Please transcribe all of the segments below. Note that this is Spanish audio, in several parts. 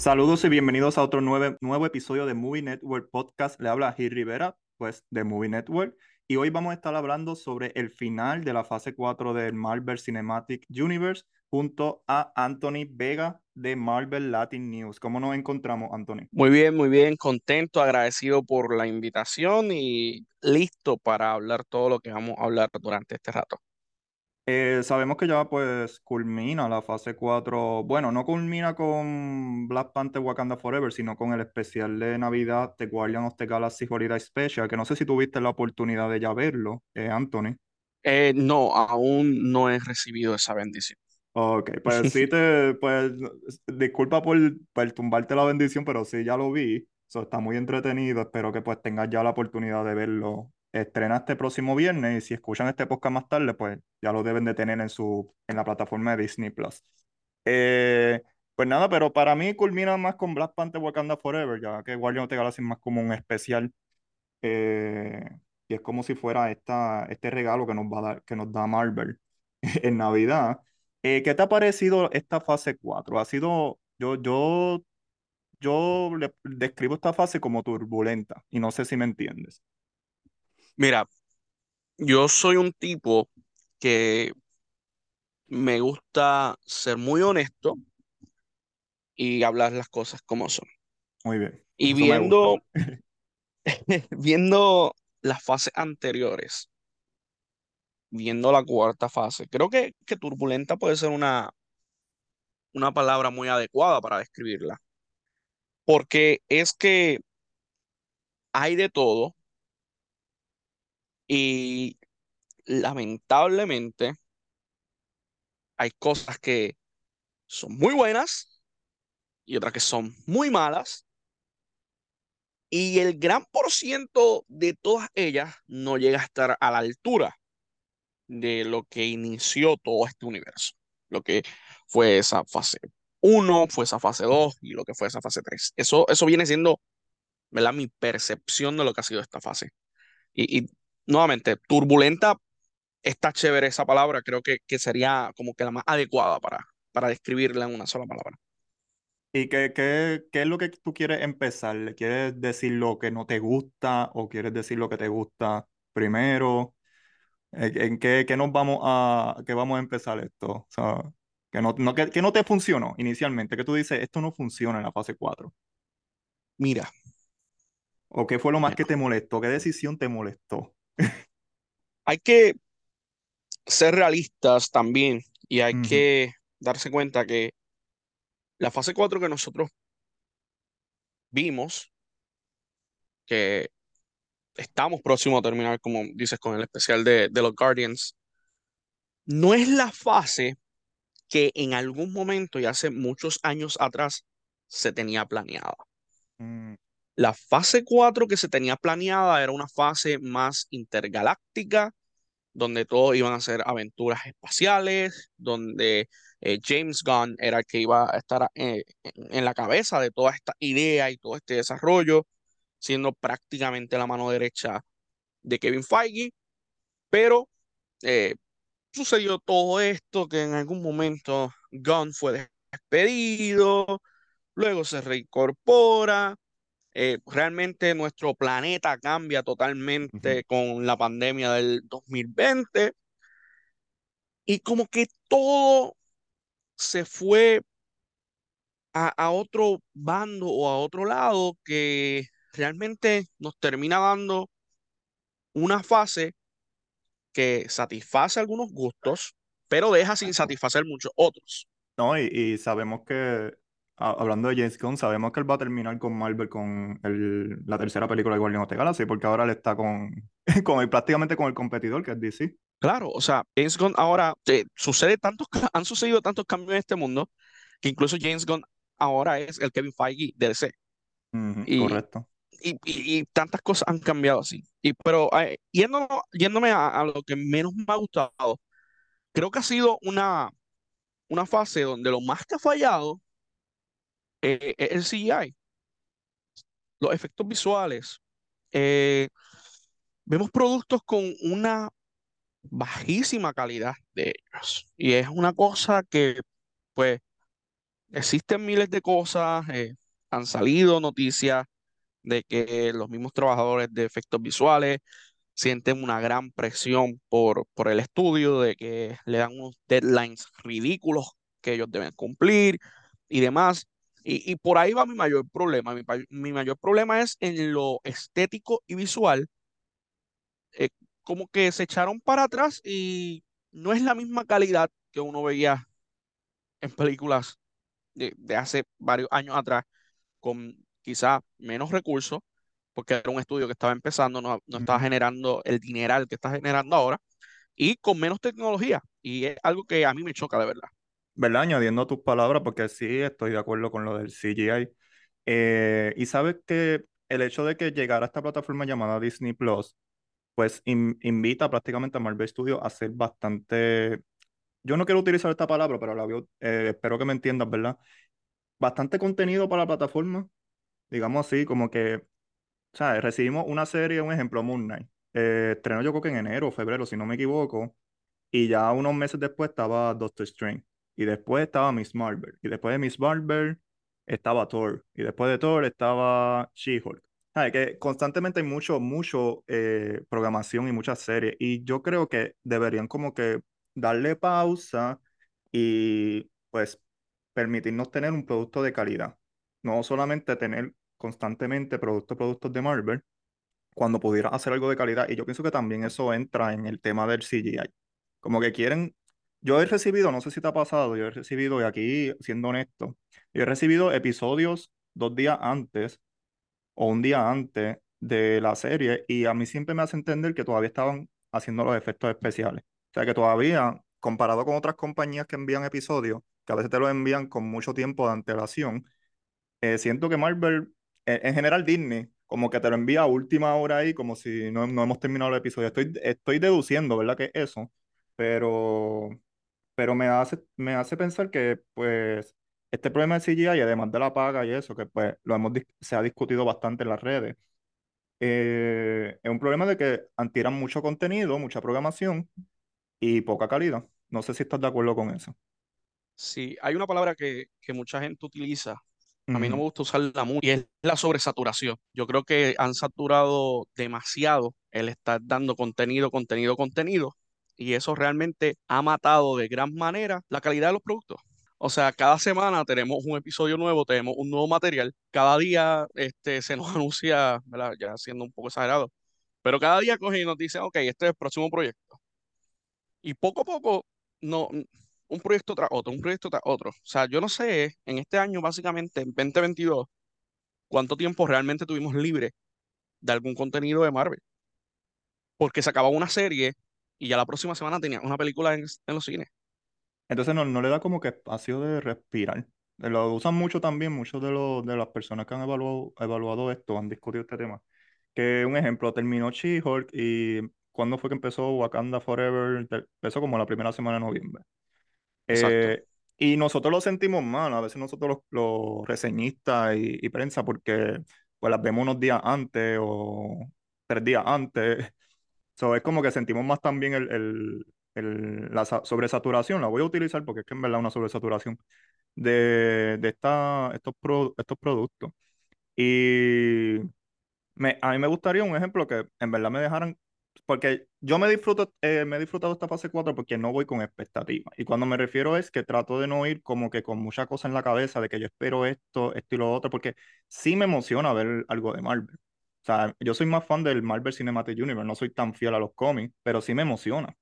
Saludos y bienvenidos a otro nueve- nuevo episodio de Movie Network Podcast. Le habla Gil Rivera, pues de Movie Network. Y hoy vamos a estar hablando sobre el final de la fase 4 del Marvel Cinematic Universe junto a Anthony Vega de Marvel Latin News. ¿Cómo nos encontramos, Anthony? Muy bien, muy bien, contento, agradecido por la invitación y listo para hablar todo lo que vamos a hablar durante este rato. Eh, sabemos que ya pues culmina la fase 4, bueno, no culmina con Black Panther Wakanda Forever, sino con el especial de Navidad de Guardian of the Galaxy Holiday Special, que no sé si tuviste la oportunidad de ya verlo, eh, Anthony. Eh, no, aún no he recibido esa bendición. Ok, pues sí te, pues disculpa por, por tumbarte la bendición, pero sí ya lo vi, so, está muy entretenido, espero que pues tengas ya la oportunidad de verlo. Estrena este próximo viernes y si escuchan este podcast más tarde, pues ya lo deben de tener en su, en la plataforma de Disney Plus. Eh, pues nada, pero para mí culmina más con Black Panther Wakanda Forever, ya que Guardian of the Galaxy es más como un especial. eh, y es como si fuera esta, este regalo que nos va a dar, que nos da Marvel en Navidad. Eh, ¿qué te ha parecido esta fase 4? Ha sido, yo, yo, yo describo esta fase como turbulenta y no sé si me entiendes. Mira, yo soy un tipo que me gusta ser muy honesto y hablar las cosas como son. Muy bien, Y eso viendo, viendo las fases anteriores, viendo la cuarta fase, creo que, que turbulenta puede ser una, una palabra muy adecuada para describirla. Porque es que hay de todo y lamentablemente hay cosas que son muy buenas y otras que son muy malas. Y el gran por ciento de todas ellas no llega a estar a la altura de lo que inició todo este universo. Lo que fue esa fase 1, fue esa fase 2 y lo que fue esa fase 3. Eso, eso viene siendo, ¿verdad? Mi percepción de lo que ha sido esta fase. Y, nuevamente, turbulenta, está chévere esa palabra, creo que, que sería como que la más adecuada para, para describirla en una sola palabra. ¿Y qué, qué, qué es lo que tú quieres empezar? ¿Le ¿Quieres decir lo que no te gusta o quieres decir lo que te gusta primero? ¿En en qué, qué nos vamos a, qué vamos a empezar esto? O sea, que no, no, que, que no te funcionó inicialmente, que tú dices, esto no funciona en la fase 4. Mira, ¿O qué fue lo más que te molestó? ¿Qué decisión te molestó? Hay que ser realistas también y hay que darse cuenta que la fase 4 que nosotros vimos, que estamos próximos a terminar, como dices, con el especial de, de los Guardians, no es la fase que en algún momento y hace muchos años atrás se tenía planeada. mm, La fase 4 que se tenía planeada era una fase más intergaláctica, donde todos iban a ser aventuras espaciales, donde eh, James Gunn era el que iba a estar eh, en en la cabeza de toda esta idea y todo este desarrollo, siendo prácticamente la mano derecha de Kevin Feige, pero eh, sucedió todo esto, que en algún momento Gunn fue despedido, luego se reincorpora, eh, realmente nuestro planeta cambia totalmente con la pandemia del 2020 y como que todo se fue a, a otro bando o a otro lado que realmente nos termina dando una fase que satisface algunos gustos, pero deja sin satisfacer muchos otros. No, y, y sabemos que, hablando de James Gunn, sabemos que él va a terminar con Marvel con el, la tercera película de Guardian of the Galaxy, porque ahora él está con, con el, prácticamente con el competidor, que es DC. Claro, o sea, James Gunn ahora eh, sucede tantos, han sucedido tantos cambios en este mundo que incluso James Gunn ahora es el Kevin Feige de DC. Y, correcto. y, y- y tantas cosas han cambiado así. Y, pero eh, yéndome a, a lo que menos me ha gustado, creo que ha sido una, una fase donde lo más que ha fallado eh, es el CGI, los efectos visuales. Eh, vemos productos con una bajísima calidad de ellos. Y es una cosa que, pues, existen miles de cosas, eh, han salido noticias de que los mismos trabajadores de efectos visuales sienten una gran presión por, por el estudio, de que le dan unos deadlines ridículos que ellos deben cumplir y demás. Y, por ahí va mi mayor problema. Mi, mayor problema es en lo estético y visual. Eh, como que se echaron para atrás y no es la misma calidad que uno veía en películas de, hace varios años atrás, con quizá menos recursos, porque era un estudio que estaba empezando, no, no estaba generando el dineral que está generando ahora, y con menos tecnología. Y es algo que a mí me choca de verdad. ¿Verdad? Añadiendo tus palabras, porque sí estoy de acuerdo con lo del CGI. Eh, y sabes que el hecho de que llegara a esta plataforma llamada Disney Plus, pues invita prácticamente a Marvel Studios a ser bastante. Yo no quiero utilizar esta palabra, pero la eh, espero que me entiendas, ¿verdad? Bastante contenido para la plataforma, digamos así, como que, ¿sabes? Recibimos una serie, un ejemplo, Moon Knight. Eh, estrenó yo creo que en enero o febrero, si no me equivoco, y ya unos meses después estaba Doctor Strange. Y después estaba Miss Marvel. Y después de Miss Marvel estaba Thor. Y después de Thor estaba She-Hulk. Que constantemente hay mucho, mucho eh, programación y muchas series. Y yo creo que deberían como que darle pausa y pues permitirnos tener un producto de calidad. No solamente tener constantemente productos, productos de Marvel, cuando pudiera hacer algo de calidad. Y yo pienso que también eso entra en el tema del CGI. Como que quieren yo he recibido, no sé si te ha pasado, yo he recibido, y aquí siendo honesto, yo he recibido episodios dos días antes o un día antes de la serie y a mí siempre me hace entender que todavía estaban haciendo los efectos especiales. O sea, que todavía, comparado con otras compañías que envían episodios, que a veces te los envían con mucho tiempo de antelación, eh, siento que Marvel, eh, en general Disney, como que te lo envía a última hora ahí, como si no, no hemos terminado el episodio. Estoy, estoy deduciendo, ¿verdad? Que eso, pero pero me hace, me hace pensar que pues este problema de CGI, además de la paga y eso, que pues lo hemos se ha discutido bastante en las redes, eh, es un problema de que tiran mucho contenido, mucha programación y poca calidad. No sé si estás de acuerdo con eso. Sí, hay una palabra que, que mucha gente utiliza. A mí no me gusta usarla mucho y es la sobresaturación. Yo creo que han saturado demasiado el estar dando contenido, contenido, contenido y eso realmente ha matado de gran manera la calidad de los productos. O sea, cada semana tenemos un episodio nuevo, tenemos un nuevo material. Cada día este, se nos anuncia, ¿verdad? ya siendo un poco exagerado, pero cada día coge y nos dice, ok, este es el próximo proyecto. Y poco a poco, no, un proyecto tras otro, un proyecto tras otro. O sea, yo no sé, en este año, básicamente, en 2022, cuánto tiempo realmente tuvimos libre de algún contenido de Marvel. Porque se acababa una serie y ya la próxima semana tenía una película en, los cines. Entonces no, no, le da como que espacio de respirar. Lo usan mucho también, muchos de, los, de las personas que han evaluado, evaluado esto, han discutido este tema. Que un ejemplo, terminó She-Hulk y ¿cuándo fue que empezó Wakanda Forever? Empezó como la primera semana de noviembre. Eh, y nosotros lo sentimos mal, a veces nosotros los, reseñistas y, y, prensa, porque pues las vemos unos días antes o tres días antes es como que sentimos más también el, la sobresaturación, la voy a utilizar porque es que en verdad una sobresaturación de, de esta, estos, estos productos. Y me, a mí me gustaría un ejemplo que en verdad me dejaran, porque yo me disfruto, eh, me he disfrutado esta fase 4 porque no voy con expectativas. Y cuando me refiero es que trato de no ir como que con mucha cosa en la cabeza de que yo espero esto, esto y lo otro, porque sí me emociona ver algo de Marvel. Sea, yo soy más fan del Marvel Cinematic Universe, no soy tan fiel a los cómics, pero sí me emociona.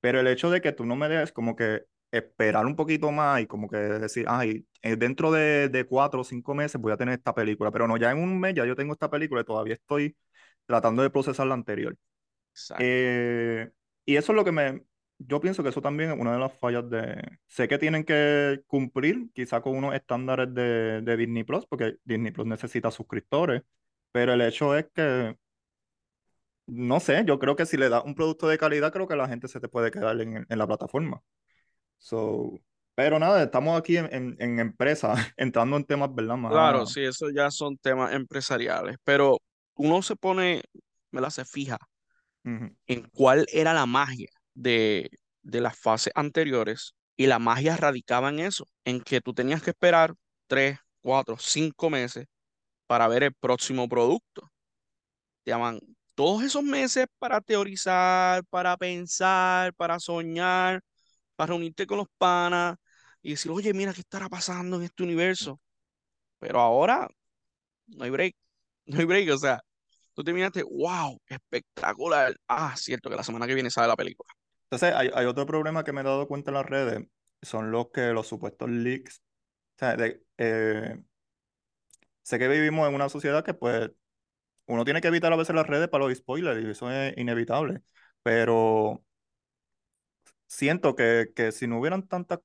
Pero el hecho de que tú no me des como que esperar un poquito más y como que decir, ay, eh, dentro de, de cuatro o cinco meses voy a tener esta película, pero no, ya en un mes ya yo tengo esta película y todavía estoy tratando de procesar la anterior. Eh, y eso es lo que me, yo pienso que eso también es una de las fallas de, sé que tienen que cumplir quizá con unos estándares de, de Disney Plus, porque Disney Plus necesita suscriptores pero el hecho es que, no sé, yo creo que si le das un producto de calidad, creo que la gente se te puede quedar en, la plataforma. So, pero nada, estamos aquí en, en, empresa, entrando en temas, ¿verdad? Más... Claro, sí, eso ya son temas empresariales, pero uno se pone, me la se fija en cuál era la magia de, de las fases anteriores Y la magia radicaba en eso, en que tú tenías que esperar tres, cuatro, cinco meses para ver el próximo producto. Te llaman todos esos meses para teorizar, para pensar, para soñar, para reunirte con los panas y decir, oye, mira qué estará pasando en este universo. Pero ahora no hay break, no hay break, o sea, tú te miraste, wow, espectacular. Ah, cierto que la semana que viene sale la película. Entonces, hay, hay otro problema que me he dado cuenta en las redes, son los que los supuestos leaks. O sea, de, eh, sé que vivimos en una sociedad que pues uno tiene que evitar a veces las redes para los spoilers y eso es inevitable, pero siento que, que si no hubieran tantas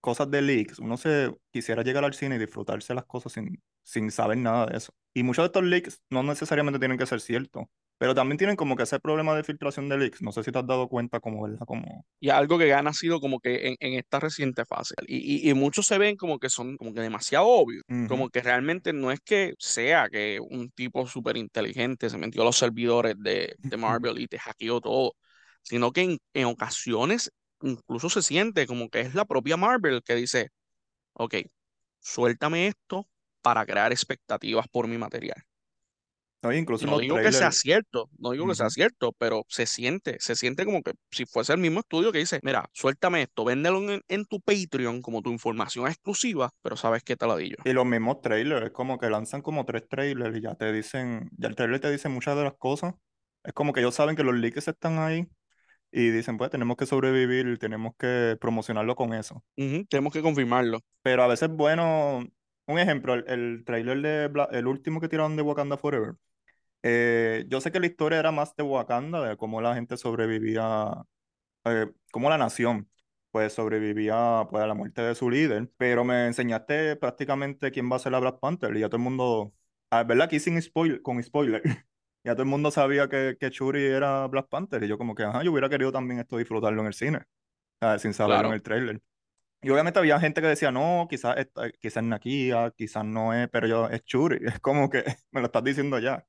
cosas de leaks, uno se quisiera llegar al cine y disfrutarse las cosas sin, sin saber nada de eso. Y muchos de estos leaks no necesariamente tienen que ser ciertos, pero también tienen como que ese problema de filtración de leaks. No sé si te has dado cuenta como, ¿verdad? Como... Y algo que ha nacido como que en, en esta reciente fase. Y, y, y, muchos se ven como que son como que demasiado obvios. Ujú. Como que realmente no es que sea que un tipo súper inteligente se metió a los servidores de, de Marvel y te hackeó todo, sino que en, en ocasiones incluso se siente como que es la propia Marvel que dice, ok, suéltame esto para crear expectativas por mi material. No, incluso digo que sea cierto, no digo que sea cierto, pero se siente, se siente como que si fuese el mismo estudio que dice, mira, suéltame esto, véndelo en, en tu Patreon como tu información exclusiva, pero sabes qué te lo digo. Y los mismos trailers, es como que lanzan como tres trailers y ya te dicen, ya el trailer te dice muchas de las cosas. Es como que ellos saben que los leaks están ahí y dicen, pues tenemos que sobrevivir, tenemos que promocionarlo con eso. Tenemos que confirmarlo. Pero a veces, bueno, un ejemplo, el, el trailer de Bla- el último que tiraron de Wakanda Forever. Eh, yo sé que la historia era más de Wakanda, de cómo la gente sobrevivía, eh, cómo la nación pues sobrevivía pues, a la muerte de su líder, pero me enseñaste prácticamente quién va a ser la Black Panther y ya todo el mundo, ah, ¿verdad? Aquí sin spoiler, con spoiler, ya todo el mundo sabía que, que Shuri era Black Panther y yo como que, ajá, yo hubiera querido también esto disfrutarlo en el cine, ah, sin saberlo en Claro. el trailer. Y obviamente había gente que decía, no, quizás, quizás es Nakia, quizás no es, pero yo, es Shuri. Es como que me lo estás diciendo ya.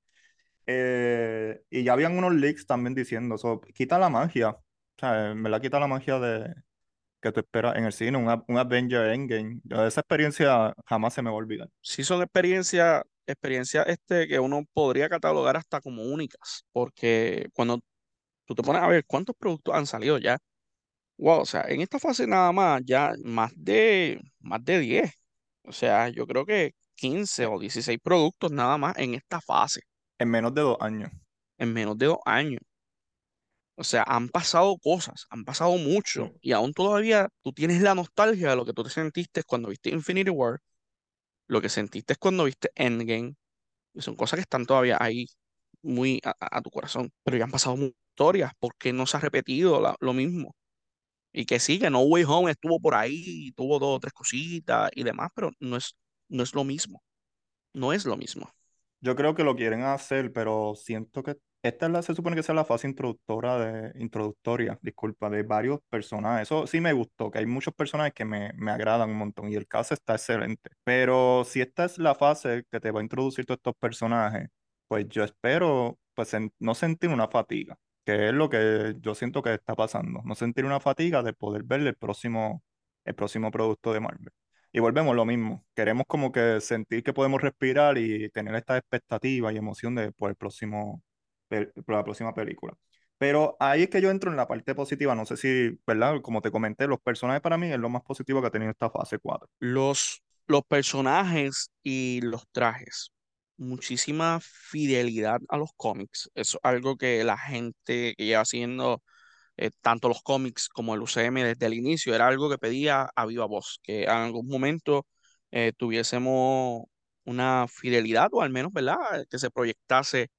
Eh, y ya habían unos leaks también diciendo, eso quita la magia. O sea, me la quita la magia de que tú esperas en el cine, un, un Avenger Endgame. Yo, esa experiencia jamás se me va a olvidar. Sí son experiencias, experiencias este, que uno podría catalogar hasta como únicas, porque cuando tú te pones a ver cuántos productos han salido ya, wow, o sea, en esta fase nada más, ya más de, más de 10. O sea, yo creo que 15 o 16 productos nada más en esta fase, En menos de dos años. en menos de dos años. O sea, han pasado cosas, han pasado mucho, Sí. y aún todavía tú tienes la nostalgia de lo que tú te sentiste cuando viste Infinity War, lo que sentiste cuando viste Endgame, y son cosas que están todavía ahí muy a, a- a tu corazón, pero ya han pasado muchas historias, ¿por qué no se ha repetido la- lo mismo? Y que sí, que No Way Home estuvo por ahí, tuvo dos o tres cositas y demás, pero no es, no es lo mismo, no es lo mismo. Yo creo que lo quieren hacer, pero siento que esta es la, se supone que sea la fase introductora de, introductoria, disculpa, de varios personajes. Eso sí me gustó, que hay muchos personajes que me, me agradan un montón y el cast está excelente. Pero si esta es la fase que te va a introducir todos estos personajes, pues yo espero pues no sentir una fatiga, que es lo que yo siento que está pasando. No sentir una fatiga de poder ver el próximo, el próximo producto de Marvel. Y volvemos lo mismo. Queremos como que sentir que podemos respirar y tener esta expectativa y emoción de por el próximo, por la próxima película. Pero ahí es que yo entro en la parte positiva. No sé si, ¿verdad? Como te comenté, los personajes para mí es lo más positivo que ha tenido esta fase 4. Los, los personajes y los trajes, muchísima fidelidad a los cómics, eso es algo que la gente que lleva haciendo eh, tanto los cómics como el UCM desde el inicio, era algo que pedía a viva voz, que en algún momento eh, tuviésemos una fidelidad o al menos, ¿verdad? Que se proyectase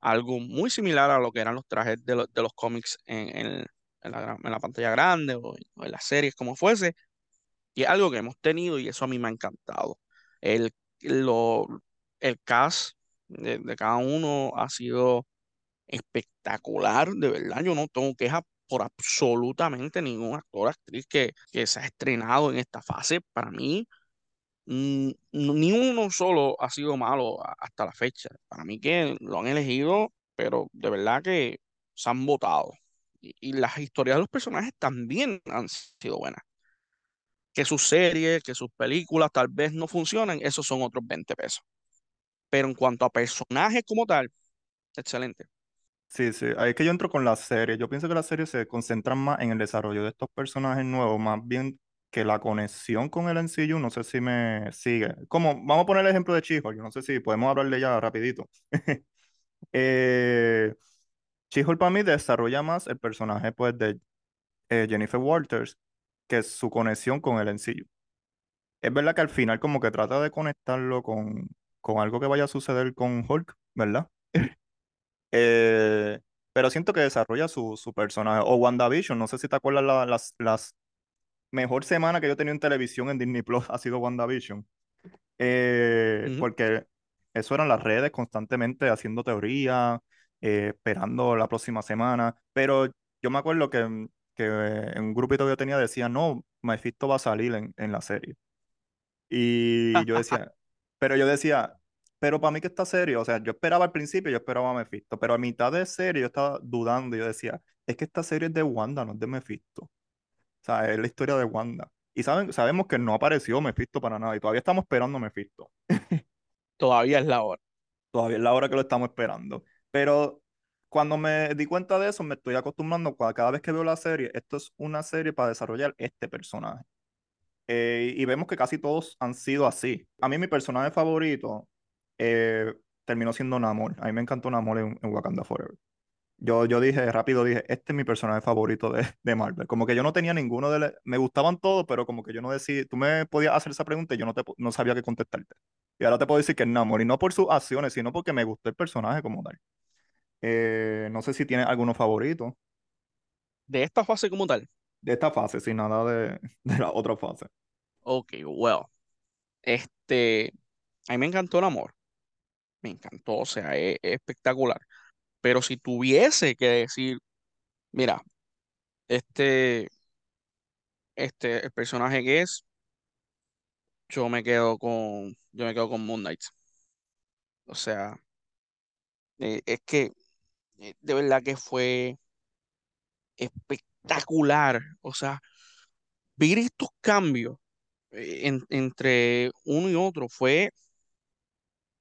algo muy similar a lo que eran los trajes de, lo- de los cómics en, en- la, en la pantalla grande o, o en las series, como fuese, y es algo que hemos tenido y eso a mí me ha encantado. El, lo, el cast de, de cada uno ha sido espectacular, de verdad. Yo no tengo quejas por absolutamente ningún actor actriz que, que se ha estrenado en esta fase. Para mí, ni uno solo ha sido malo hasta la fecha. Para mí que lo han elegido, pero de verdad que se han votado. Y, y las historias de los personajes también han sido buenas. Que sus series, que sus películas tal vez no funcionen, esos son otros 20 pesos. Pero en cuanto a personajes como tal, excelente. Sí, sí, ahí es que yo entro con la serie. Yo pienso que las series se concentran más en el desarrollo de estos personajes nuevos, más bien que la conexión con el MCU, no sé si me sigue. Como, vamos a poner el ejemplo de She-Hulk, yo no sé si podemos hablarle ya rapidito. eh, She-Hulk para mí desarrolla más el personaje pues de eh, Jennifer Walters que su conexión con el MCU. Es verdad que al final como que trata de conectarlo con, con algo que vaya a suceder con Hulk, ¿verdad? Eh, pero siento que desarrolla su, su personaje. O WandaVision, no sé si te acuerdas la- las, las mejor semana que yo he tenido en televisión en Disney Plus ha sido WandaVision. Eh, Ujú. porque eso eran las redes constantemente haciendo teoría, eh, esperando la próxima semana. Pero yo me acuerdo que, que en un grupito que yo tenía decía, no, Mephisto va a salir en, en la serie. Y yo decía, pero yo decía, pero para mí que está serio, o sea, yo esperaba al principio, yo esperaba a Mephisto, pero a mitad de serie yo estaba dudando, y yo decía, es que esta serie es de Wanda, no es de Mephisto. O sea, es la historia de Wanda. Y saben, sabemos que no apareció Mephisto para nada, y todavía estamos esperando a Mephisto. Todavía es la hora. Todavía es la hora que lo estamos esperando. Pero cuando me di cuenta de eso, me estoy acostumbrando, cada vez que veo la serie, esto es una serie para desarrollar este personaje. Eh, y vemos que casi todos han sido así. A mí mi personaje favorito eh, terminó siendo Namor. A mí me encantó Namor en, en Wakanda Forever. Yo, yo dije, rápido dije, este es mi personaje favorito de, de Marvel. Como que yo no tenía ninguno de... le- Me gustaban todos, pero como que yo no decía... Tú me podías hacer esa pregunta y yo no, te, no sabía qué contestarte. Y ahora te puedo decir que es Namor. Y no por sus acciones, sino porque me gustó el personaje como tal. Eh, no sé si tienes alguno favorito De esta fase como tal. de esta fase, sin nada de, de la otra fase. Ok, well. Este, a mí me encantó el amor. Me encantó, o sea, es, es espectacular. Pero si tuviese que decir, mira, este, este, el personaje que es, yo me quedo con, yo me quedo con Moon Knight. O sea, eh, es que eh, de verdad que fue espectacular. O sea, ver estos cambios eh, en- entre uno y otro fue,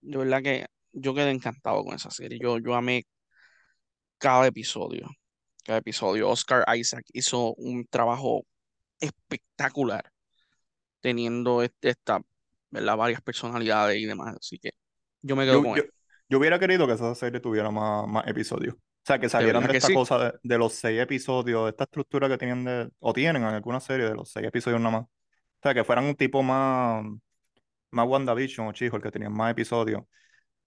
de verdad que yo quedé encantado con esa serie. Yo, yo amé cada episodio. Cada episodio. Oscar Isaac hizo un trabajo espectacular teniendo este- esta, ¿verdad? Varias personalidades y demás. Así que yo me quedo Yo, con yo, él. yo hubiera querido que esa serie tuviera más, más episodios. O sea, que De salieran de que esta sí. cosa de, de los seis episodios, de esta estructura que tienen de, o tienen en alguna serie de los seis episodios nada más. O sea, que fueran un tipo más, más WandaVision o She-Hulk, que tenían más episodios.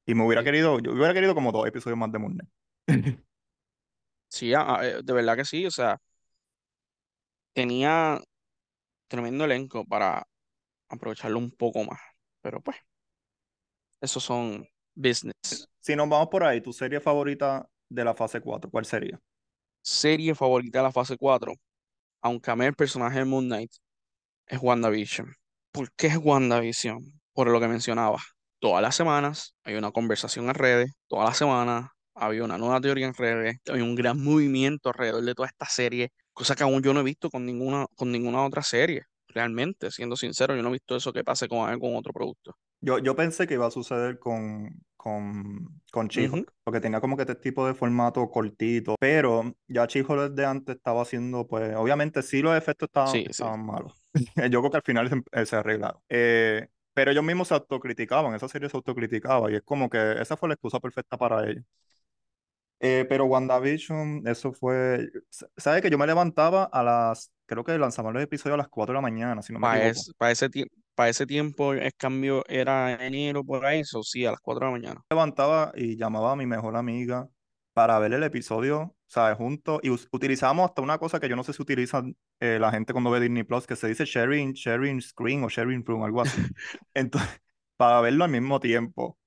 Y me hubiera Sí, querido, yo hubiera querido como dos episodios más de Moon Knight. sí, ah, ah, eh, de verdad que sí. O sea, tenía tremendo elenco para aprovecharlo un poco más. Pero pues, esos son business. Si nos vamos por ahí, tu serie favorita de la fase 4, ¿cuál sería? Serie favorita de la fase 4, aunque amé el personaje de Moon Knight, es WandaVision. ¿Por qué es WandaVision? Por lo que mencionaba. Todas las semanas hay una conversación en redes, todas las semanas había una nueva teoría en redes, había un gran movimiento alrededor de toda esta serie, cosa que aún yo no he visto con ninguna, con ninguna otra serie. Realmente, siendo sincero, yo no he visto eso que pase con algún otro producto. Yo, yo pensé que iba a suceder con, con, con porque tenía como que este tipo de formato cortito, pero ya She-Hulk desde antes estaba haciendo, pues, obviamente sí los efectos estaban, Sí, sí. estaban malos. Yo creo que al final se, eh, se arreglaron. Eh, pero ellos mismos se autocriticaban, esa serie se autocriticaba, y es como que esa fue la excusa perfecta para ellos. Eh, pero WandaVision, eso fue, ¿sabes que yo me levantaba a las, creo que lanzaban los episodios a las 4 de la mañana, si no me Para equivoco. ese, para ese, para ese tiempo el cambio era enero por ahí, eso sí, a las 4 de la mañana. levantaba y llamaba a mi mejor amiga para ver el episodio, ¿sabes? Juntos. Y utilizamos hasta una cosa que yo no sé si utilizan eh, la gente cuando ve Disney Plus, que se dice sharing, sharing screen o sharing room, algo así. Entonces, para verlo al mismo tiempo.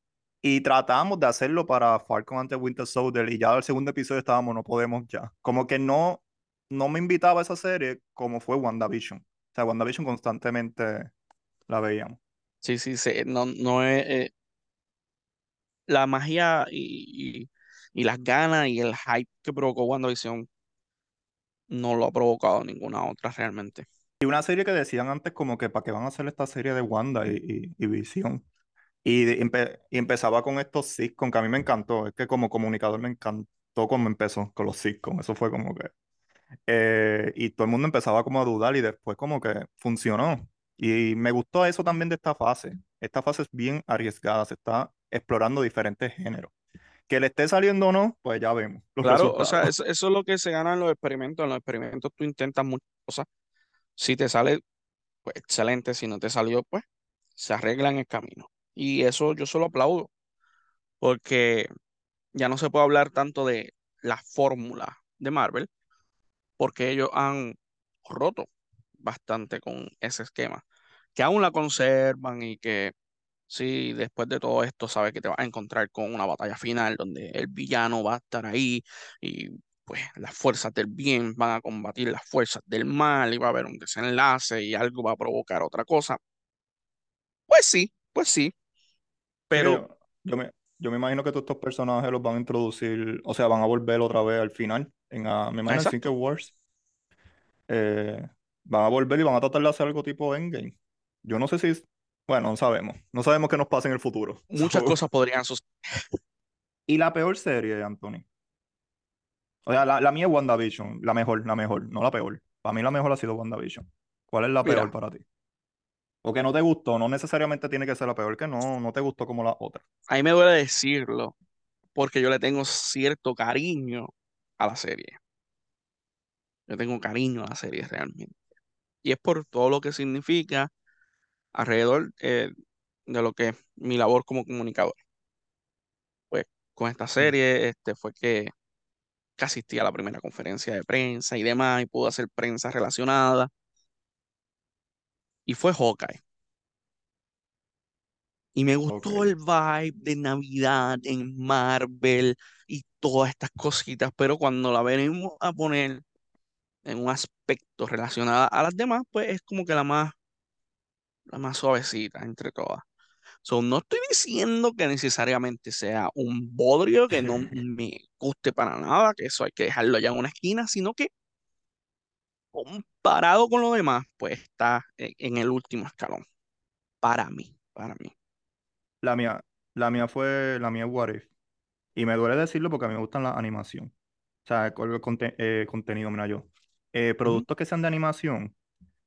Y tratamos de hacerlo para Falcon ante Winter Soldier y ya al segundo episodio estábamos, no podemos ya. Como que no, no me invitaba a esa serie como fue WandaVision. O sea, WandaVision constantemente la veíamos. Sí, sí, sí, no, no es, eh, la magia y, y, y las ganas y el hype que provocó WandaVision no lo ha provocado ninguna otra realmente. Y una serie que decían antes como que para qué van a hacer esta serie de Wanda y, y, y Visión. Y, empe- y empezaba con estos sitcoms que a mí me encantó. Es que como comunicador me encantó cómo empezó con los sitcoms. Eso fue como que... eh, y todo el mundo empezaba como a dudar y después como que funcionó. Y me gustó eso también de esta fase. Esta fase es bien arriesgada. Se está explorando diferentes géneros. Que le esté saliendo o no, pues ya vemos Claro, o sea, eso es lo que se gana en los experimentos. En los experimentos tú intentas muchas cosas. Si te sale, pues excelente. Si no te salió, pues se arregla en el camino. Y eso yo solo aplaudo, porque ya no se puede hablar tanto de la fórmula de Marvel, porque ellos han roto bastante con ese esquema, que aún la conservan y que sí, después de todo esto sabes que te vas a encontrar con una batalla final donde el villano va a estar ahí y pues las fuerzas del bien van a combatir las fuerzas del mal y va a haber un desenlace y algo va a provocar otra cosa. Pues sí, pues sí, pero yo, yo me, yo me imagino que todos estos personajes los van a introducir, o sea, van a volver otra vez al final. En, ah, me imagino en Secret Wars. eh, van a volver y van a tratar de hacer algo tipo Endgame. Yo no sé si, bueno, no sabemos. No sabemos qué nos pasa en el futuro. muchas So, cosas podrían suceder. y la peor serie, Anthony. O sea, la, la mía es WandaVision, la mejor, la mejor, no la peor. Para mí la mejor ha sido WandaVision. ¿Cuál es la peor para ti? O que no te gustó, no necesariamente tiene que ser la peor, que no, no te gustó como la otra. a mí me duele decirlo porque yo le tengo cierto cariño a la serie. Yo tengo cariño a la serie realmente. Y es por todo lo que significa alrededor eh, de lo que es mi labor como comunicador. Pues con esta Mm, serie este, fue que, que asistí a la primera conferencia de prensa y demás, y pude hacer prensa relacionada. Y fue Hawkeye. Y me gustó el vibe de Navidad en Marvel y todas estas cositas, pero cuando la venimos a poner en un aspecto relacionado a las demás, pues es como que la más, la más suavecita entre todas. So, no estoy diciendo que necesariamente sea un bodrio que no me guste para nada, que eso hay que dejarlo ya en una esquina, sino que comparado con lo demás, pues está en, en el último escalón. Para mí, para mí. La mía, la mía fue, la mía What If. Y me duele decirlo porque a mí me gustan la animación. O sea, el, el conte- eh, contenido, mira yo. Eh, productos que sean de animación,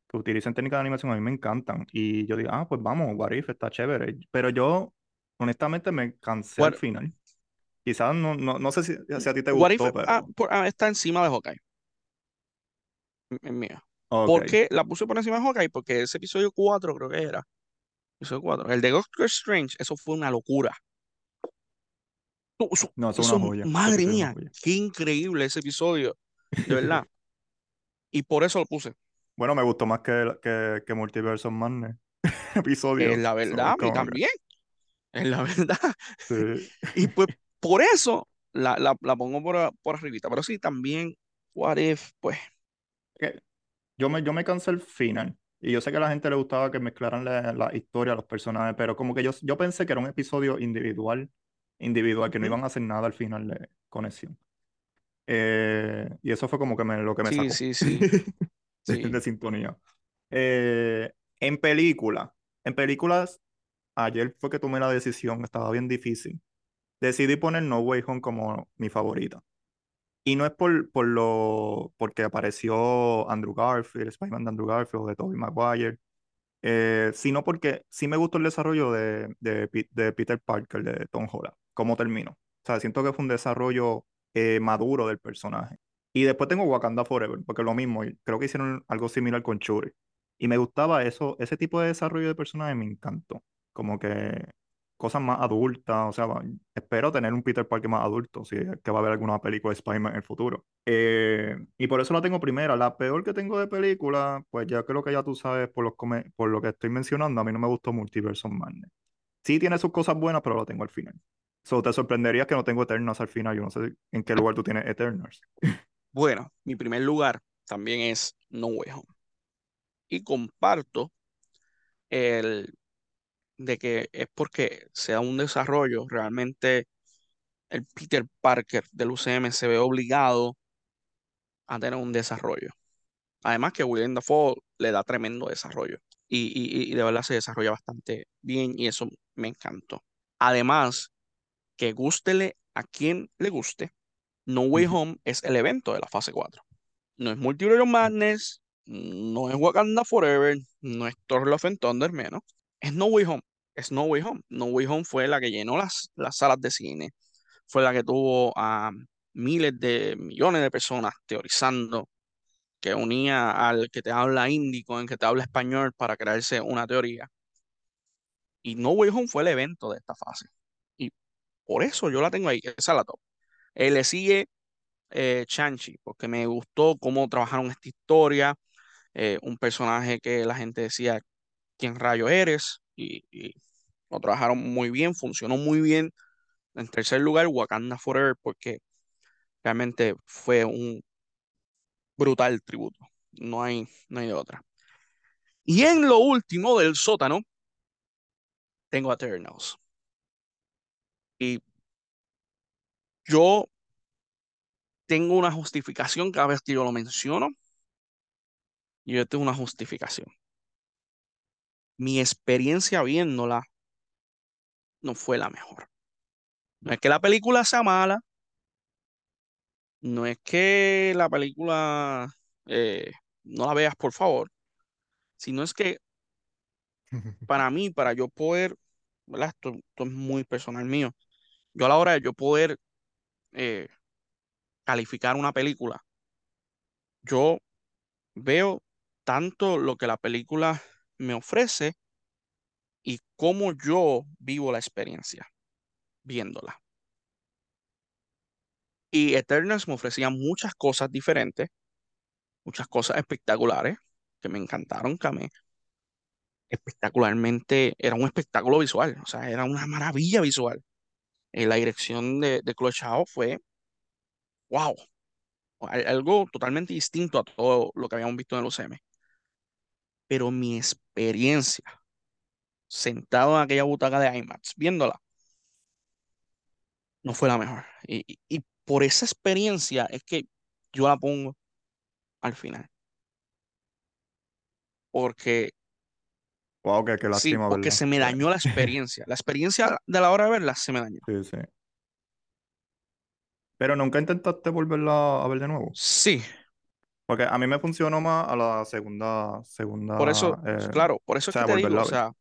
que utilicen técnicas de animación, a mí me encantan. Y yo digo, ah, pues vamos, What If, está chévere. Pero yo, honestamente, me cansé al final. Quizás no, no, no sé si, si a ti te What If gustó, ah, por- ah, está encima de Hawkeye, en mía. Ok. ¿Por qué la puse por encima de Hawkeye? Porque ese episodio 4 creo que era. Episodio 4. El de Doctor Strange, eso fue una locura. No, Eso, No, eso es una madre es una mía, qué increíble ese episodio, de verdad. Y por eso lo puse. Bueno, me gustó más que, que, que Multiverse of Madness. Es Episodio. la So, verdad, es a mí también. Es la verdad. Sí. Y pues por eso la, la, la pongo por, a- por arribita. Pero sí, también, What If, pues, Que Yo me, yo me cansé el final. Y yo sé que a la gente le gustaba que mezclaran la, la historia, los personajes, pero como que yo, yo pensé que era un episodio individual, individual, que no iban a hacer nada al final de conexión. Eh, y eso fue como que me, lo que me sí, sacó sí, sí, sí. de sintonía. Eh, en película, en películas, ayer fue que tomé la decisión, estaba bien difícil. Decidí poner No Way Home como mi favorita. Y no es por, por lo, porque apareció Andrew Garfield, Spider-Man de Andrew Garfield o de Tobey Maguire, eh, sino porque sí me gustó el desarrollo de, de, Peter Parker, de Tom Holland, cómo terminó. O sea, siento que fue un desarrollo eh, maduro del personaje. Y después tengo Wakanda Forever, porque lo mismo, creo que hicieron algo similar con Shuri. Y me gustaba eso, ese tipo de desarrollo de personaje me encantó. Como que cosas más adultas, o sea, espero tener un Peter Parker más adulto, si es que va a haber alguna película de Spider-Man en el futuro. Eh, y por eso la tengo primera. La peor que tengo de película, pues ya creo que ya tú sabes por, los por lo que estoy mencionando, a mí no me gustó Multiverse of Madness. Sí tiene sus cosas buenas, pero lo tengo al final. So, te sorprendería que no tengo Eternals al final. Yo no sé en qué lugar tú tienes Eternals. Bueno, mi primer lugar también es No Way Home. Y comparto el de que es porque sea un desarrollo, realmente el Peter Parker del UCM se ve obligado a tener un desarrollo. Además que William Dafoe le da tremendo desarrollo y, de verdad se desarrolla bastante bien y eso me encantó. Además, que gústele a quien le guste, No Way Home es el evento de la fase 4. No es Multiverse Madness, no es Wakanda Forever, no es Thor Love and Thunder menos, es No Way Home, es No Way Home. No Way Home fue la que llenó las, las salas de cine, fue la que tuvo a miles de millones de personas teorizando, que unía al que te habla hindi con el que te habla español para crearse una teoría. Y No Way Home fue el evento de esta fase. Y por eso yo la tengo ahí, esa es la top. Él le sigue eh, Chanchi, porque me gustó cómo trabajaron esta historia, eh, un personaje que la gente decía, ¿quién rayo eres? Y, lo trabajaron muy bien, funcionó muy bien. En tercer lugar, Wakanda Forever, porque realmente fue un brutal tributo. No hay, no hay de otra. Y en lo último del sótano, tengo Eternals. Y yo tengo una justificación cada vez que yo lo menciono. Y yo tengo una justificación. Mi experiencia viéndola no fue la mejor. No es que la película sea mala, no es que la película eh, no la veas, por favor, sino es que para mí, para yo poder, ¿verdad? Esto, es muy personal mío, yo a la hora de yo poder eh, calificar una película, yo veo tanto lo que la película me ofrece y cómo yo vivo la experiencia viéndola. Y Eternals me ofrecía muchas cosas diferentes, muchas cosas espectaculares que me encantaron, que me espectacularmente, era un espectáculo visual, o sea, era una maravilla visual. Eh, la dirección de, de Chloe fue, wow, algo totalmente distinto a todo lo que habíamos visto en el UCM. Pero mi experiencia sentado en aquella butaca de IMAX viéndola no fue la mejor. Y, y por esa experiencia es que yo la pongo al final. Porque Wow, qué, qué sí, lástima, porque ¿verdad? se me dañó la experiencia. La experiencia de la hora de verla se me dañó. Sí, sí. Pero nunca intentaste volverla a ver de nuevo. Sí, Porque a mí me funcionó más a la segunda, segunda, por eso, eh, claro, por eso es sea, que te digo, o sea,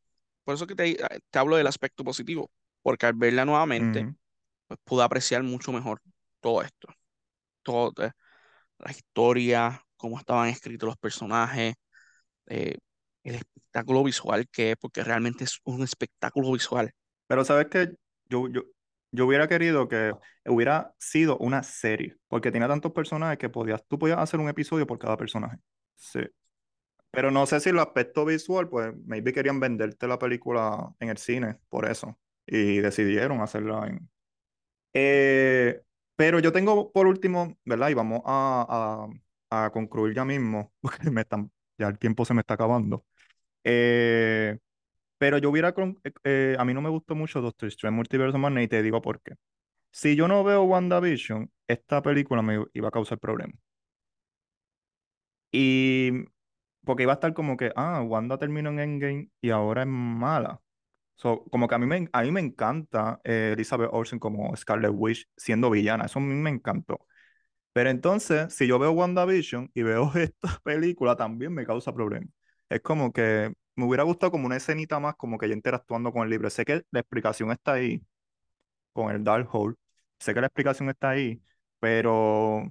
por eso que te, eh, te hablo del aspecto positivo. Porque al verla nuevamente, pues pude apreciar mucho mejor todo esto. Todo, eh, la historia, cómo estaban escritos los personajes, eh, el espectáculo visual que es, porque realmente es un espectáculo visual. Pero sabes que yo, yo, yo hubiera querido que hubiera sido una serie, porque tiene tantos personajes que podías, tú podías hacer un episodio por cada personaje. Sí. Pero no sé si el aspecto visual, pues maybe querían venderte la película en el cine, por eso. Y decidieron hacerla en... Eh, pero yo tengo por último, ¿verdad? Y vamos a, a, a concluir ya mismo, porque me están, ya el tiempo se me está acabando. Eh, pero yo hubiera, eh, eh, a mí no me gustó mucho Doctor Strange Multiverse of Madness y te digo por qué. Si yo no veo WandaVision, esta película me iba a causar problemas. Y porque iba a estar como que, ah, Wanda terminó en Endgame y ahora es mala. So, como que a mí me, a mí me encanta eh, Elizabeth Olsen como Scarlet Witch siendo villana, eso a mí me encantó. Pero entonces, si yo veo WandaVision y veo esta película, también me causa problemas. Es como que me hubiera gustado como una escenita más, como que yo interactuando con el libro. Sé que la explicación está ahí, con el Darkhold, sé que la explicación está ahí, pero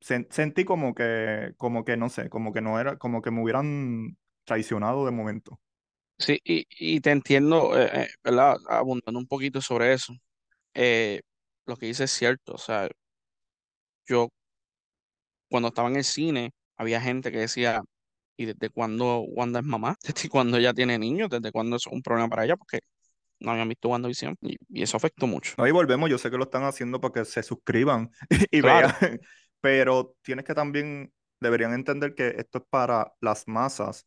sen- sentí como que, como que, no sé, como que no era, como que me hubieran traicionado de momento. Sí, y, y te entiendo, eh, eh, ¿verdad? Abundando un poquito sobre eso. Eh, lo que dices es cierto, o sea, yo cuando estaba en el cine, había gente que decía, ¿y desde cuándo Wanda es mamá? ¿Desde cuándo ella tiene niños? ¿Desde cuándo es un problema para ella? Porque no habían visto WandaVision y, y eso afectó mucho. Ahí volvemos, yo sé que lo están haciendo para que se suscriban y vean, pero tienes que también, deberían entender que esto es para las masas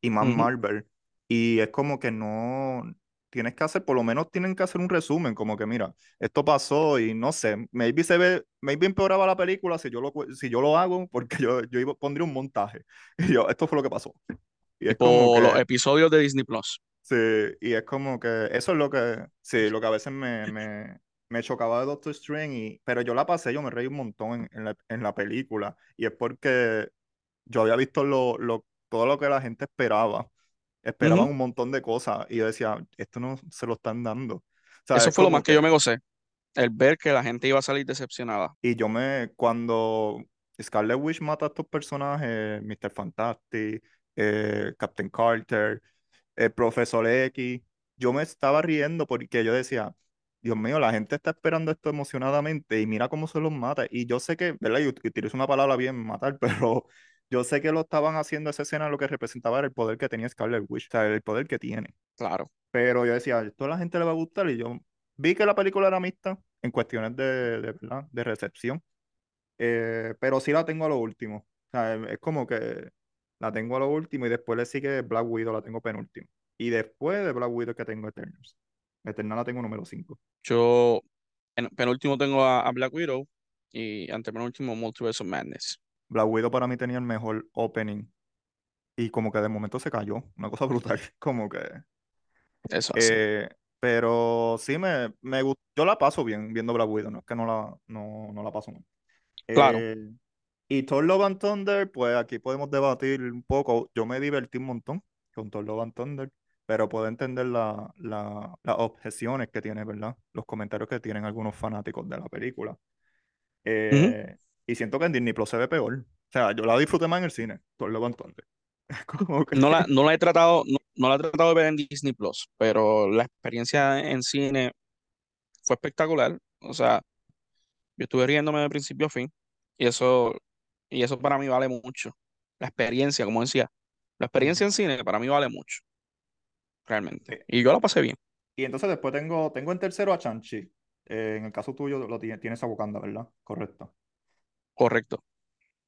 y más Marvel. Y es como que no, tienes que hacer, por lo menos tienen que hacer un resumen, como que mira, esto pasó y no sé, maybe se ve, maybe empeoraba la película si yo lo, si yo lo hago, porque yo, yo pondría un montaje. Y yo, esto fue lo que pasó. Y es como que, los episodios de Disney Plus. Sí, y es como que eso es lo que, sí, lo que a veces me, me, me chocaba de Doctor Strange, y, pero yo la pasé, yo me reí un montón en, la, en la, película, y es porque yo había visto lo, lo, todo lo que la gente esperaba. Esperaban un montón de cosas, y yo decía, esto no se lo están dando. Eso fue lo más que, yo me gocé, el ver que la gente iba a salir decepcionada. Y yo me, cuando Scarlet Witch mata a estos personajes, Mr. Fantastic, eh, Captain Carter, el Profesor X, yo me estaba riendo porque yo decía, Dios mío, la gente está esperando esto emocionadamente y mira cómo se los mata. Y yo sé que, ¿verdad? Y utilizo una palabra bien, matar, pero yo sé que lo estaban haciendo esa escena lo que representaba era el poder que tenía Scarlet Witch, o sea, el poder que tiene. Claro. Pero yo decía, esto a la gente le va a gustar y yo vi que la película era mixta en cuestiones de, de, de recepción, eh, pero sí la tengo a lo último. O sea, es como que la tengo a lo último y después le sigue Black Widow, la tengo penúltimo. Y después de Black Widow que tengo Eternals. Eternal la tengo número 5. Yo en penúltimo tengo a, Black Widow y antepenúltimo Multiverse of Madness. Black Widow para mí tenía el mejor opening y como que de momento se cayó, una cosa brutal, como que... Eso eh, Pero sí, me, me yo la paso bien viendo Black Widow, no es que no la, no, no la paso mal. Claro. Eh, y Thor Love and Thunder, pues aquí podemos debatir un poco. Yo me divertí un montón con Thor Love and Thunder, pero puedo entender la, la, las objeciones que tiene, ¿verdad? Los comentarios que tienen algunos fanáticos de la película. Eh, y siento que en Disney Plus se ve peor. O sea, yo la disfruté más en el cine, Thor Love and Thunder. no, la, no la he tratado, no, la he tratado de ver en Disney Plus, pero la experiencia en cine fue espectacular. O sea, yo estuve riéndome de principio a fin. Y eso y eso para mí vale mucho. La experiencia, como decía, la experiencia en cine para mí vale mucho. Realmente. Y yo la pasé bien. Y entonces después tengo, tengo en tercero a Chanchi. Eh, en el caso tuyo lo tienes a Wakanda, ¿verdad? Correcto. Correcto.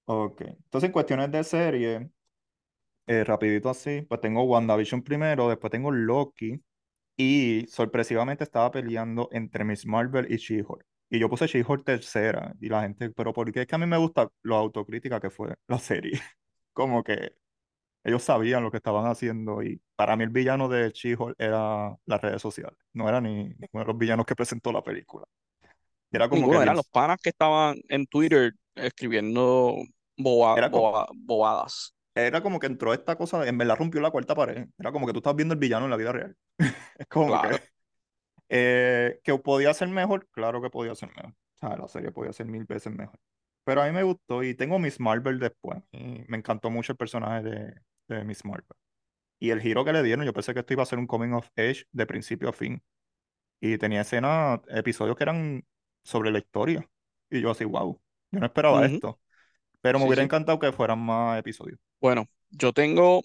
Ok. Entonces en cuestiones de serie, eh, rapidito así, pues tengo WandaVision primero, después tengo Loki y sorpresivamente estaba peleando entre Miss Marvel y She-Hulk. Y yo puse She-Hulk tercera. Y la gente, pero porque es que a mí me gusta lo autocrítica que fue la serie. Como que ellos sabían lo que estaban haciendo. Y para mí el villano de She-Hulk era las redes sociales. No era ni ninguno de los villanos que presentó la película. Era como que eran los panas que estaban en Twitter escribiendo bobadas. Era como que entró esta cosa, en verdad rompió la cuarta pared. Era como que tú estás viendo el villano en la vida real. es como que eh, ¿Que podía ser mejor? Claro que podía ser mejor. O sea, la serie podía ser mil veces mejor. Pero a mí me gustó y tengo Miss Marvel después. Y me encantó mucho el personaje de, de Miss Marvel. Y el giro que le dieron, yo pensé que esto iba a ser un coming of age de principio a fin. Y tenía escenas, episodios que eran sobre la historia. Y yo así, wow, yo no esperaba esto. Pero me hubiera encantado que fueran más episodios. Bueno, yo tengo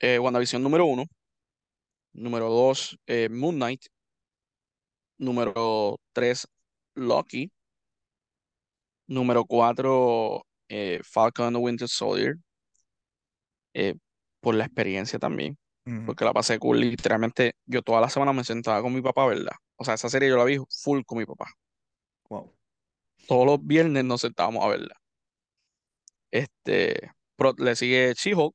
eh, WandaVision número uno. Número dos, eh, Moon Knight. Número 3, Loki. Número 4, eh, Falcon and the Winter Soldier. Eh, por la experiencia también. Porque la pasé cool. Literalmente, yo toda la semana me sentaba con mi papá, ¿verdad? O sea, esa serie yo la vi full con mi papá. Wow. Todos los viernes nos sentábamos a verla. Este, le sigue She-Hulk,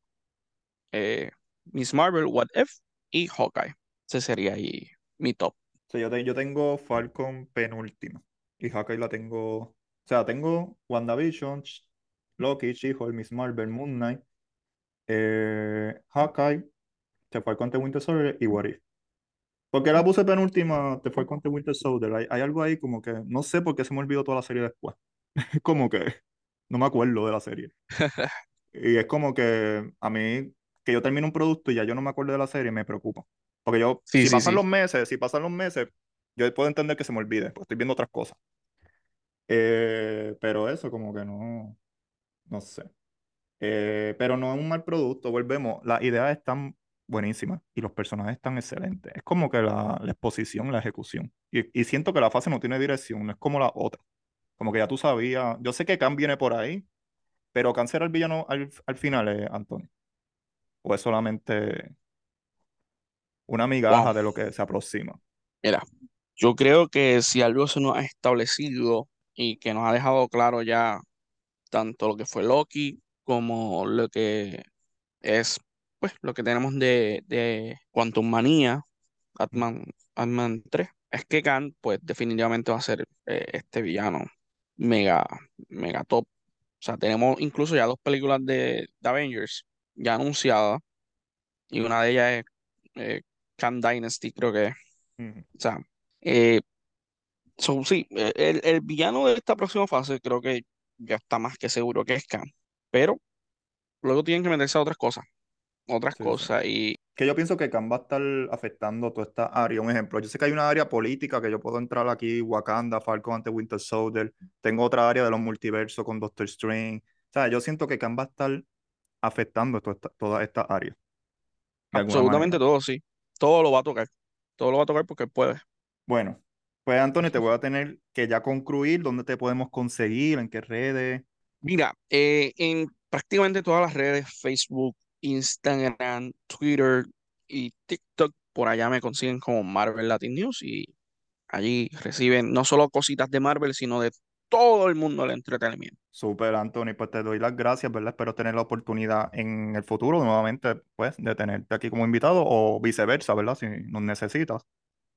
eh, Miss Marvel, What If y Hawkeye. Ese sería ahí mi top yo, tengo Falcon penúltima. Y Hawkeye la tengo. O sea, tengo WandaVision, Loki, She-Hulk, Miss Marvel, Moon Knight, eh, Hawkeye, The Falcon The Winter Soldier y What If. ¿Por qué la puse penúltima? The Falcon The Winter Soldier. Hay, hay algo ahí como que. No sé por qué se me olvidó toda la serie después. como que. No me acuerdo de la serie. y es como que a mí, que yo termino un producto y ya yo no me acuerdo de la serie, me preocupa. Porque yo, si pasan los meses, si pasan los meses, yo puedo entender que se me olvide, porque estoy viendo otras cosas. Eh, pero eso como que no, no sé. Eh, pero no es un mal producto, volvemos. Las ideas están buenísimas y los personajes están excelentes. Es como que la, la exposición, la ejecución. Y, y, siento que la fase no tiene dirección, no es como la otra. Como que ya tú sabías. Yo sé que Khan viene por ahí, pero Khan será el villano al, al final, eh, Antonio. O es solamente una migaja de lo que se aproxima. Mira, yo creo que si algo se nos ha establecido y que nos ha dejado claro ya tanto lo que fue Loki como lo que es pues lo que tenemos de, de Quantum Manía, Ant-Man 3, es que Khan pues definitivamente va a ser eh, este villano mega, mega top. O sea, tenemos incluso ya dos películas de, Avengers ya anunciadas y una de ellas es eh, Khan Dynasty, creo que O sea, eh, sí, el, el, villano de esta próxima fase creo que ya está más que seguro que es Khan, pero luego tienen que meterse a otras cosas, otras cosas y... Que yo pienso que Khan va a estar afectando toda esta área. Un ejemplo, yo sé que hay una área política que yo puedo entrar aquí, Wakanda, Falcon ante Winter Soldier, tengo otra área de los multiversos con Doctor Strange. O sea, yo siento que Khan va a estar afectando toda esta, toda esta área. Absolutamente todo, sí. Todo lo va a tocar. Todo lo va a tocar porque puede. Bueno, pues Anthony, te voy a tener que ya concluir dónde te podemos conseguir, en qué redes. Mira, eh, en prácticamente todas las redes, Facebook, Instagram, Twitter y TikTok, por allá me consiguen como Marvel Latin News y allí reciben no solo cositas de Marvel, sino de todo el mundo del entretenimiento. Super, Anthony, pues te doy las gracias, ¿verdad? Espero tener la oportunidad en el futuro nuevamente, pues, de tenerte aquí como invitado o viceversa, ¿verdad? Si nos necesitas.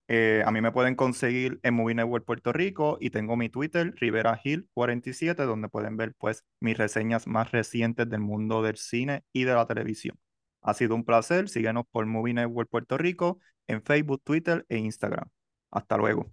Eh, a mí me pueden conseguir en Movie Network Puerto Rico y tengo mi Twitter, Rivera Hill 47, donde pueden ver pues mis reseñas más recientes del mundo del cine y de la televisión. Ha sido un placer, síguenos por Movie Network Puerto Rico en Facebook, Twitter e Instagram. Hasta luego.